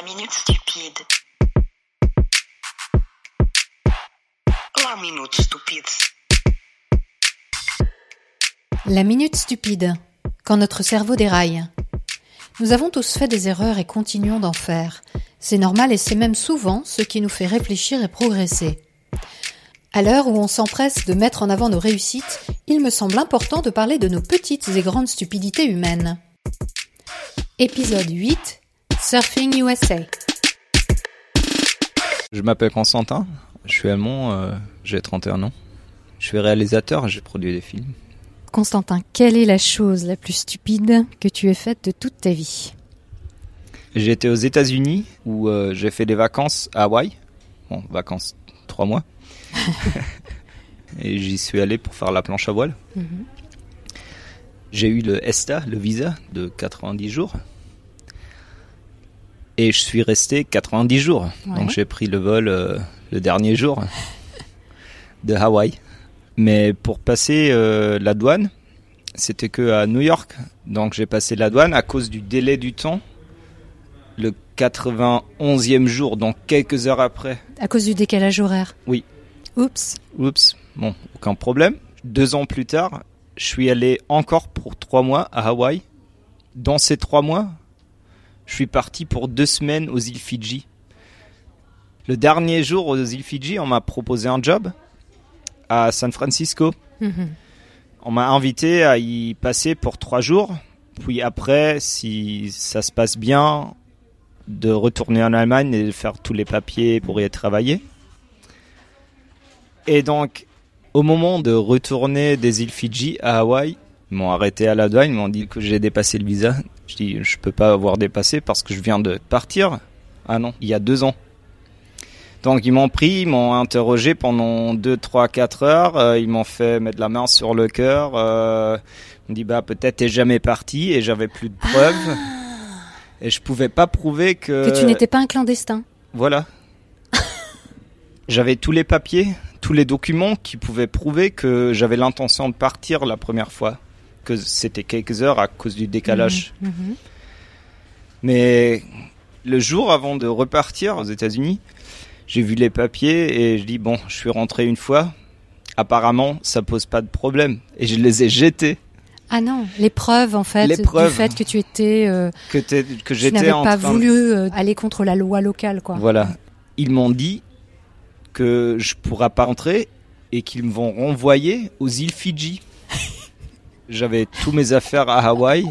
La minute stupide. La minute stupide. La minute stupide. Quand notre cerveau déraille. Nous avons tous fait des erreurs et continuons d'en faire. C'est normal et c'est même souvent ce qui nous fait réfléchir et progresser. À l'heure où on s'empresse de mettre en avant nos réussites, il me semble important de parler de nos petites et grandes stupidités humaines. Épisode 8 Surfing USA. Je m'appelle Constantin, je suis allemand, euh, j'ai 31 ans. Je suis réalisateur, j'ai produit des films. Constantin, quelle est la chose la plus stupide que tu aies faite de toute ta vie? J'ai été aux États-Unis où euh, j'ai fait des vacances à Hawaï. Bon, vacances, trois mois. Et j'y suis allé pour faire la planche à voile. J'ai eu le ESTA, le visa, de 90 jours. Et je suis resté 90 jours. Ouais. Donc j'ai pris le vol euh, le dernier jour de Hawaï. Mais pour passer euh, la douane, c'était que à New York. Donc j'ai passé la douane à cause du délai du temps. Le 91e jour, donc quelques heures après. À cause du décalage horaire Oui. Oups. Oups, bon, aucun problème. Deux ans plus tard, je suis allé encore pour trois mois à Hawaï. Dans ces trois mois, suis parti pour deux semaines aux îles Fidji. Le dernier jour aux îles Fidji, on m'a proposé un job à San Francisco. Mhm. On m'a invité à y passer pour trois jours. Puis après, si ça se passe bien, de retourner en Allemagne et de faire tous les papiers pour y travailler. Et donc, au moment de retourner des îles Fidji à Hawaï, ils m'ont arrêté à la douane, ils m'ont dit que j'ai dépassé le visa. Je dis, je peux pas avoir dépassé parce que je viens de partir. Ah non, il y a deux ans. Donc ils m'ont pris, ils m'ont interrogé pendant 2, 3, 4 heures, euh, ils m'ont fait mettre la main sur le cœur, euh, ils m'ont dit bah peut-être t'es jamais parti et j'avais plus de preuves et je pouvais pas prouver que... Que tu n'étais pas un clandestin. Voilà. j'avais tous les papiers, tous les documents qui pouvaient prouver que j'avais l'intention de partir la première fois, que c'était quelques heures à cause du décalage. Mhm. Mhm. Mais le jour avant de repartir aux États-Unis, j'ai vu les papiers et je dis bon, je suis rentré une fois. Apparemment, ça pose pas de problème et je les ai jetés. Ah non, les preuves en fait Les du preuves. fait que tu étais euh, Que, t'es- que j'étais pas voulu euh, aller contre la loi locale quoi. Voilà. Ils m'ont dit que je pourrais pas rentrer et qu'ils me vont renvoyer aux îles Fidji. J'avais tous mes affaires à Hawaï.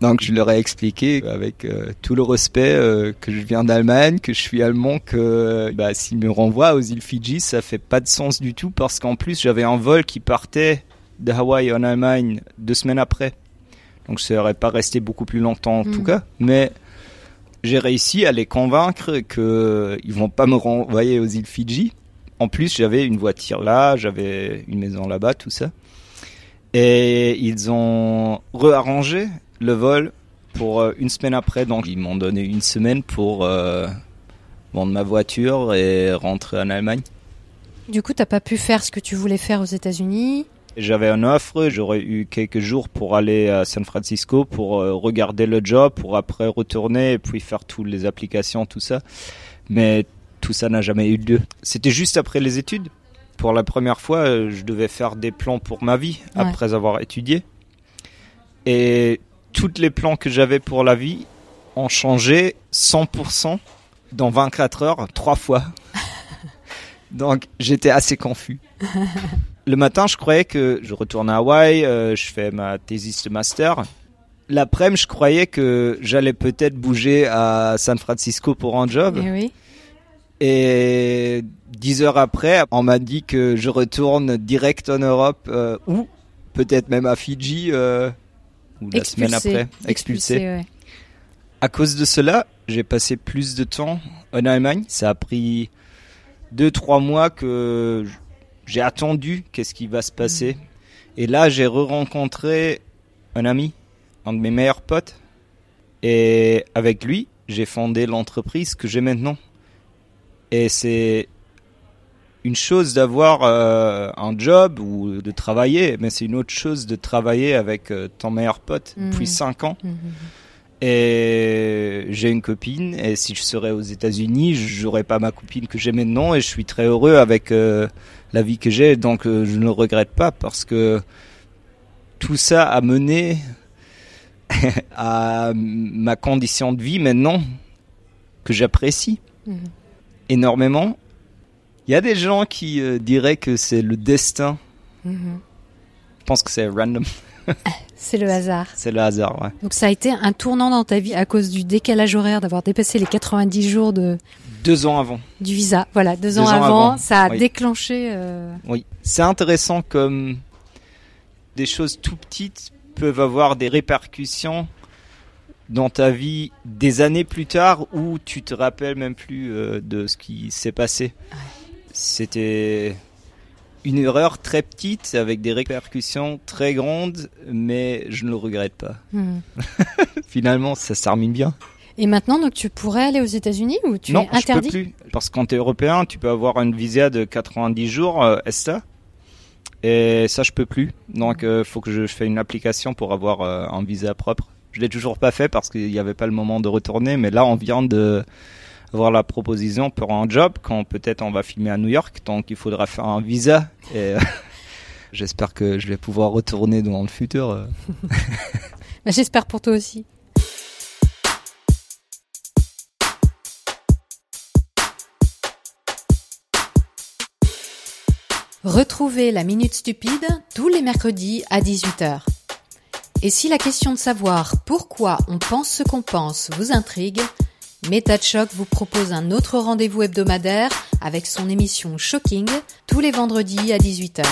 Donc je leur ai expliqué avec euh, tout le respect euh, que je viens d'Allemagne, que je suis allemand, que bah, s'ils me renvoient aux îles Fidji, ça fait pas de sens du tout parce qu'en plus j'avais un vol qui partait de Hawaï en Allemagne deux semaines après. Donc je serais pas resté beaucoup plus longtemps en tout Mhm. cas. Mais j'ai réussi à les convaincre que ils vont pas me renvoyer aux îles Fidji. En plus, j'avais une voiture là, j'avais une maison là-bas, tout ça. Et ils ont rearrangé le vol pour euh, une semaine après. Donc, ils m'ont donné une semaine pour euh, vendre ma voiture et rentrer en Allemagne. Du coup, t'as pas pu faire ce que tu voulais faire aux États-Unis? J'avais une offre, j'aurais eu quelques jours pour aller à San Francisco pour euh, regarder le job, pour après retourner et puis faire toutes les applications, tout ça. Mais tout ça n'a jamais eu lieu. C'était juste après les études. Pour la première fois, euh, je devais faire des plans pour ma vie Ouais. après avoir étudié. Et tous les plans que j'avais pour la vie ont changé 100% dans 24 heures, trois fois. Donc j'étais assez confus. Le matin, je croyais que je retourne à Hawaï, euh, je fais ma thèse de master. L'après-midi, je croyais que j'allais peut-être bouger à San Francisco pour un job. Eh oui. Et dix heures après, on m'a dit que je retourne direct en Europe euh, ou peut-être même à Fidji euh, ou la semaine après, expulsé. ouais. À cause de cela, j'ai passé plus de temps en Allemagne. Ça a pris deux, trois mois que j'ai attendu qu'est-ce qui va se passer. Et là, j'ai re-rencontré un ami, un de mes meilleurs potes. Et avec lui, j'ai fondé l'entreprise que j'ai maintenant. Et c'est une chose d'avoir euh, un job ou de travailler, mais c'est une autre chose de travailler avec euh, ton meilleur pote Mhm. depuis cinq ans. Mhm. Et j'ai une copine et si je serais aux États-Unis, j'aurais pas ma copine que j'ai maintenant et je suis très heureux avec euh, la vie que j'ai. Donc je ne le regrette pas parce que tout ça a mené à ma condition de vie maintenant que j'apprécie Mhm. énormément. Il y a des gens qui euh, diraient que c'est le destin. Mhm. Je pense que c'est random. C'est le hasard. C'est le hasard, ouais. Donc ça a été un tournant dans ta vie à cause du décalage horaire, d'avoir dépassé les 90 jours de, Deux ans avant. du visa. Voilà, deux, ans, avant, avant, ça a oui. déclenché. euh, Oui. C'est intéressant comme des choses tout petites peuvent avoir des répercussions dans ta vie des années plus tard où tu te rappelles même plus euh, de ce qui s'est passé. C'était une erreur très petite avec des répercussions très grandes, mais je ne le regrette pas. hmm. Finalement, ça se termine bien. Et maintenant, donc tu pourrais aller aux États-Unis ou tu non, es interdit je peux plus. Parce que quand tu es européen, tu peux avoir une visa de 90 jours, euh, ESTA. Et ça, je peux plus. Donc, il faut que je fasse une application pour avoir euh, un visa propre. Je l'ai toujours pas fait parce qu'il n'y avait pas le moment de retourner. Mais là, on vient de avoir la proposition pour un job quand peut-être on va filmer à New York. Donc, il faudra faire un visa. Et euh, j'espère que je vais pouvoir retourner dans le futur. euh. Bah, J'espère pour toi aussi. Retrouvez la Minute Stupide tous les mercredis à 18h. Et si la question de savoir pourquoi on pense ce qu'on pense vous intrigue, Méta de Choc vous propose un autre rendez-vous hebdomadaire avec son émission Shocking tous les vendredis à 18h.